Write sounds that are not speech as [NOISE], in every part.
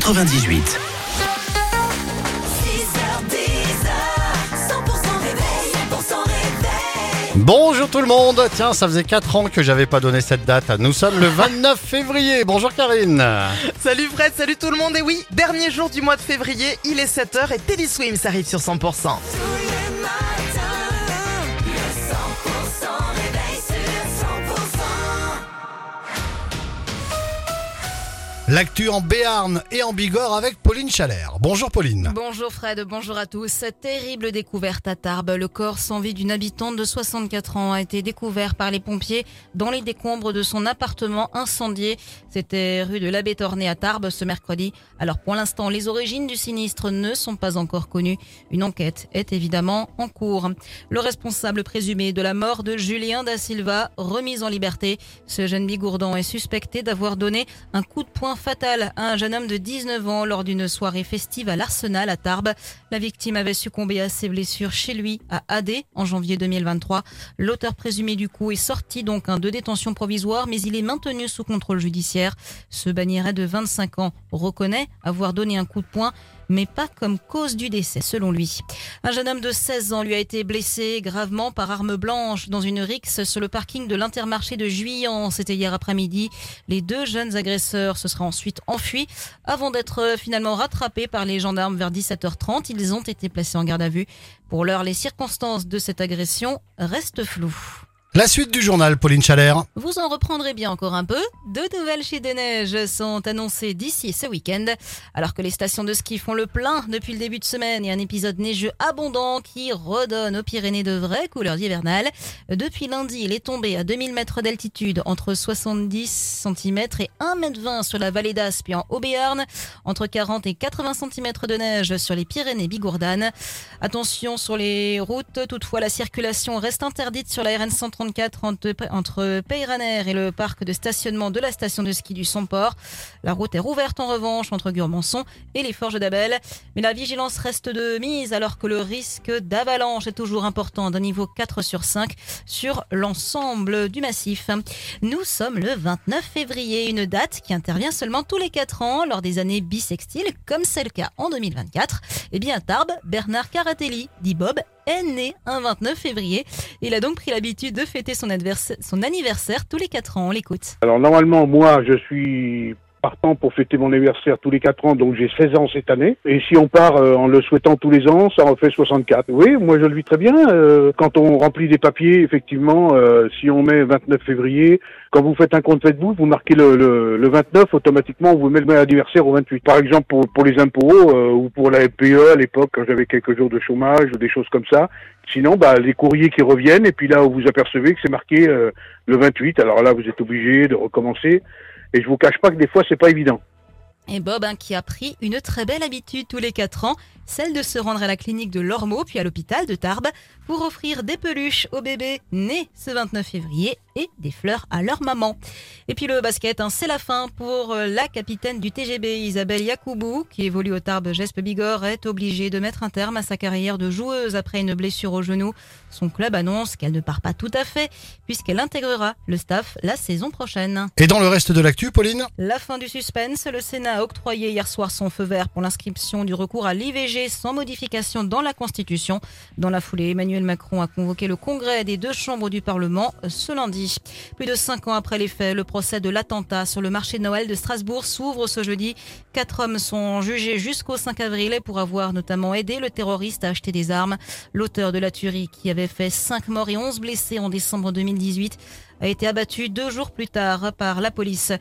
98. Bonjour tout le monde, tiens ça faisait 4 ans que j'avais pas donné cette date, nous sommes le 29 [LAUGHS] février, bonjour Karine. Salut Fred, salut tout le monde. Et oui, dernier jour du mois de février, il est 7h et Teddy Swims arrive sur 100%. L'actu en Béarn et en Bigorre avec Pauline Chalère. Bonjour Pauline. Bonjour Fred, bonjour à tous. Terrible découverte à Tarbes. Le corps sans vie d'une habitante de 64 ans a été découvert par les pompiers dans les décombres de son appartement incendié. C'était rue de l'Abbé Torné à Tarbes ce mercredi. Alors pour l'instant, les origines du sinistre ne sont pas encore connues. Une enquête est évidemment en cours. Le responsable présumé de la mort de Julien da Silva, remis en liberté. Ce jeune bigourdan est suspecté d'avoir donné un coup de poing fatal à un jeune homme de 19 ans lors d'une soirée festive à l'Arsenal à Tarbes. La victime avait succombé à ses blessures chez lui à AD en janvier 2023. L'auteur présumé du coup est sorti donc de détention provisoire mais il est maintenu sous contrôle judiciaire. Ce bannieret de 25 ans reconnaît avoir donné un coup de poing mais pas comme cause du décès selon lui. Un jeune homme de 16 ans lui a été blessé gravement par arme blanche dans une rixe sur le parking de l'intermarché de Juillan. C'était hier après-midi. Les deux jeunes agresseurs se seraient ensuite enfuis avant d'être finalement rattrapés par les gendarmes vers 17h30. Ils ont été placés en garde à vue. Pour l'heure, les circonstances de cette agression restent floues. La suite du journal, Pauline Chalère. Vous en reprendrez bien encore un peu. Deux nouvelles chutes de neige sont annoncées d'ici ce week-end, alors que les stations de ski font le plein depuis le début de semaine et un épisode neigeux abondant qui redonne aux Pyrénées de vraies couleurs hivernales. Depuis lundi, il est tombé à 2000 mètres d'altitude, entre 70 cm et 1 m 20 sur la vallée d'Aspe en Haut-Béarn, entre 40 et 80 cm de neige sur les Pyrénées bigourdanes. Attention sur les routes, toutefois la circulation reste interdite sur la RN 130 entre, entre Peyraner et le parc de stationnement de la station de ski du Somport. La route est rouverte en revanche entre Gurmançon et les Forges d'Abel. Mais la vigilance reste de mise alors que le risque d'avalanche est toujours important d'un niveau 4 sur 5 sur l'ensemble du massif. Nous sommes le 29 février, une date qui intervient seulement tous les 4 ans lors des années bissextiles, comme c'est le cas en 2024. Eh bien, à Tarbes, Bernard Caratelli, dit Bob, est né un 29 février. Il a donc pris l'habitude de fêter son, son anniversaire tous les 4 ans. On l'écoute. Alors normalement, moi, je suis partant pour fêter mon anniversaire tous les 4 ans, donc j'ai 16 ans cette année. Et si on part euh, en le souhaitant tous les ans, ça en fait 64. Oui, moi je le vis très bien. Euh, quand on remplit des papiers, effectivement, euh, si on met 29 février, quand vous faites un compte faites-vous, vous marquez le, le, le, 29, automatiquement vous mettez l'anniversaire au 28. Par exemple, pour, pour les impôts ou pour la FPE à l'époque, quand j'avais quelques jours de chômage ou des choses comme ça. Sinon, bah, les courriers qui reviennent, et puis là où vous apercevez que c'est marqué le 28, alors là vous êtes obligé de recommencer. Et je vous cache pas que des fois, c'est pas évident. Et Bob, hein, qui a pris une très belle habitude tous les 4 ans, celle de se rendre à la clinique de Lormeau, puis à l'hôpital de Tarbes, pour offrir des peluches aux bébés nés ce 29 février et des fleurs à leur maman. Et puis le basket, hein, c'est la fin pour euh, la capitaine du TGB, Isabelle Yakoubou, qui évolue au Tarbes Gespe Bigorre, est obligée de mettre un terme à sa carrière de joueuse après une blessure au genou. Son club annonce qu'elle ne part pas tout à fait, puisqu'elle intégrera le staff la saison prochaine. Et dans le reste de l'actu, Pauline? La fin du suspense, le Sénat a octroyé hier soir son feu vert pour l'inscription du recours à l'IVG sans modification dans la Constitution. Dans la foulée, Emmanuel Macron a convoqué le congrès des deux chambres du Parlement ce lundi. Plus de cinq ans après les faits, le procès de l'attentat sur le marché de Noël de Strasbourg s'ouvre ce jeudi. Quatre hommes sont jugés jusqu'au 5 avril pour avoir notamment aidé le terroriste à acheter des armes. L'auteur de la tuerie, qui avait fait cinq morts et 11 blessés en décembre 2018, a été abattu deux jours plus tard par la police.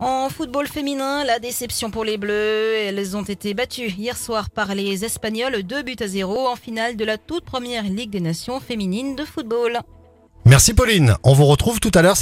En football féminin, la déception pour les Bleus. Elles ont été battues hier soir par les Espagnols 2 buts à 0 en finale de la toute première Ligue des Nations féminine de football. Merci Pauline. On vous retrouve tout à l'heure.